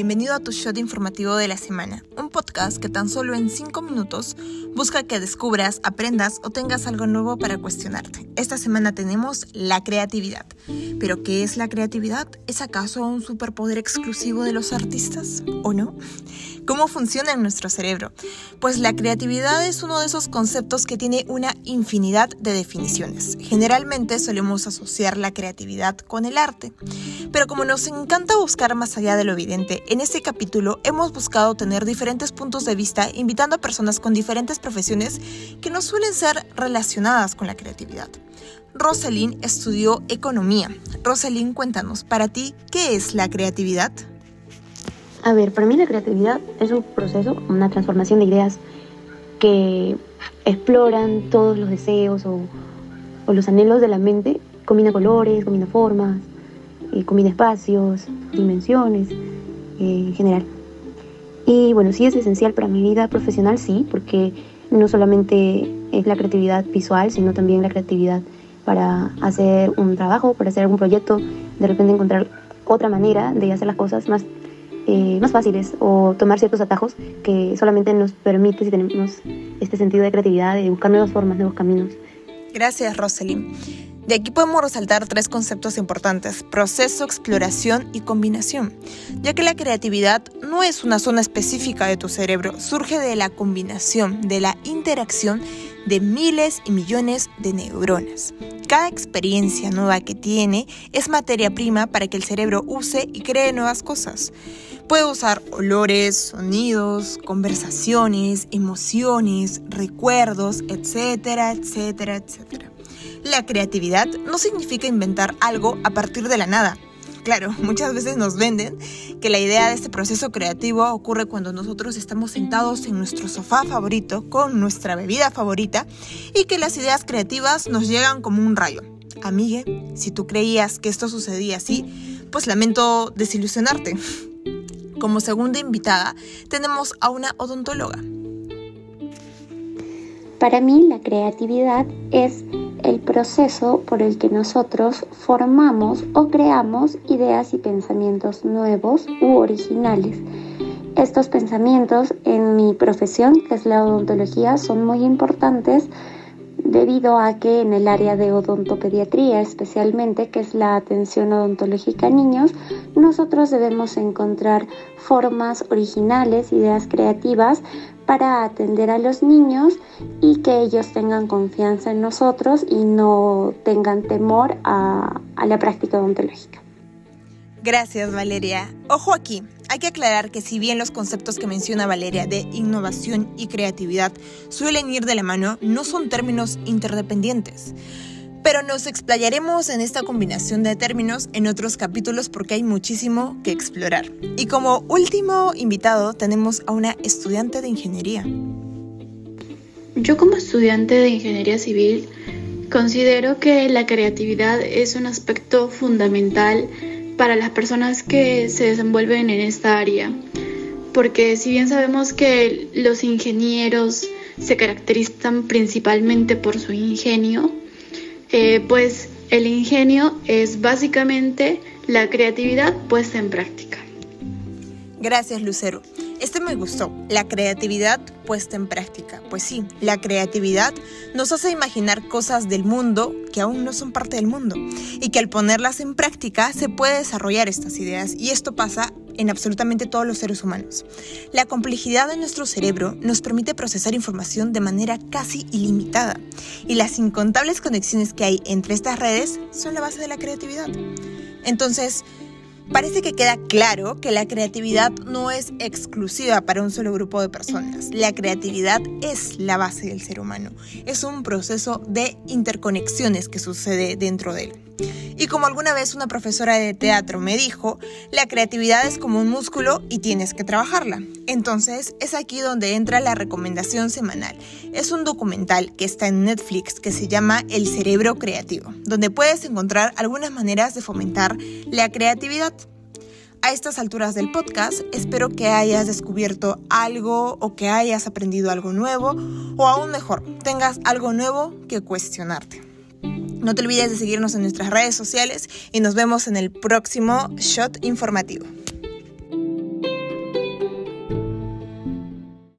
bienvenido a tu shot informativo de la semana, un podcast que tan solo en 5 minutos busca que descubras, aprendas o tengas algo nuevo para cuestionarte. Esta semana tenemos la creatividad. ¿Pero qué es la creatividad? ¿Es acaso un superpoder exclusivo de los artistas o no? ¿Cómo funciona en nuestro cerebro? Pues la creatividad es uno de esos conceptos que tiene una infinidad de definiciones. Generalmente solemos asociar la creatividad con el arte, pero como nos encanta buscar más allá de lo evidente, en este capítulo hemos buscado tener diferentes puntos de vista invitando a personas con diferentes profesiones que no suelen ser relacionadas con la creatividad. Rosalind estudió economía. Rosalind, cuéntanos, para ti, ¿qué es la creatividad? A ver, para mí la creatividad es un proceso, una transformación de ideas que exploran todos los deseos o, los anhelos de la mente, combina colores, combina formas, eh, combina espacios, dimensiones eh, en general. Y bueno, sí es esencial para mi vida profesional, sí, porque no solamente es la creatividad visual, sino también la creatividad para hacer un trabajo, para hacer algún proyecto, de repente encontrar otra manera de hacer las cosas más eh, más fáciles o tomar ciertos atajos que solamente nos permite si tenemos este sentido de creatividad, de buscar nuevas formas, nuevos caminos. Gracias, Rosalind. De aquí podemos resaltar tres conceptos importantes, proceso, exploración y combinación, ya que la creatividad no es una zona específica de tu cerebro, surge de la combinación, de la interacción de miles y millones de neuronas. Cada experiencia nueva que tiene es materia prima para que el cerebro use y cree nuevas cosas. Puede usar olores, sonidos, conversaciones, emociones, recuerdos, etcétera, etcétera, etcétera. La creatividad no significa inventar algo a partir de la nada. Claro, muchas veces nos venden que la idea de este proceso creativo ocurre cuando nosotros estamos sentados en nuestro sofá favorito con nuestra bebida favorita y que las ideas creativas nos llegan como un rayo. Amigue, si tú creías que esto sucedía así, pues lamento desilusionarte. Como segunda invitada tenemos a una odontóloga. Para mí la creatividad es el proceso por el que nosotros formamos o creamos ideas y pensamientos nuevos u originales. Estos pensamientos en mi profesión, que es la odontología, son muy importantes debido a que en el área de odontopediatría especialmente, que es la atención odontológica a niños, nosotros debemos encontrar formas originales, ideas creativas para atender a los niños y que ellos tengan confianza en nosotros y no tengan temor a, la práctica odontológica. Gracias Valeria. Ojo aquí, hay que aclarar que si bien los conceptos que menciona Valeria de innovación y creatividad suelen ir de la mano, no son términos interdependientes. Pero nos explayaremos en esta combinación de términos en otros capítulos porque hay muchísimo que explorar. Y como último invitado tenemos a una estudiante de ingeniería. Yo como estudiante de ingeniería civil considero que la creatividad es un aspecto fundamental para las personas que se desenvuelven en esta área. Porque si bien sabemos que los ingenieros se caracterizan principalmente por su ingenio, eh, pues el ingenio es básicamente la creatividad puesta en práctica. Gracias, Lucero. Este me gustó, la creatividad puesta en práctica. Pues sí, la creatividad nos hace imaginar cosas del mundo que aún no son parte del mundo y que al ponerlas en práctica se puede desarrollar estas ideas y esto pasa en absolutamente todos los seres humanos. La complejidad de nuestro cerebro nos permite procesar información de manera casi ilimitada y las incontables conexiones que hay entre estas redes son la base de la creatividad. Entonces, Parece que queda claro que la creatividad no es exclusiva para un solo grupo de personas. La creatividad es la base del ser humano. Es un proceso de interconexiones que sucede dentro de él. Y como alguna vez una profesora de teatro me dijo, la creatividad es como un músculo y tienes que trabajarla. Entonces es aquí donde entra la recomendación semanal. Es un documental que está en Netflix que se llama El cerebro creativo, donde puedes encontrar algunas maneras de fomentar la creatividad. A estas alturas del podcast, espero que hayas descubierto algo o que hayas aprendido algo nuevo o aún mejor, tengas algo nuevo que cuestionarte. No te olvides de seguirnos en nuestras redes sociales y nos vemos en el próximo Shot Informativo.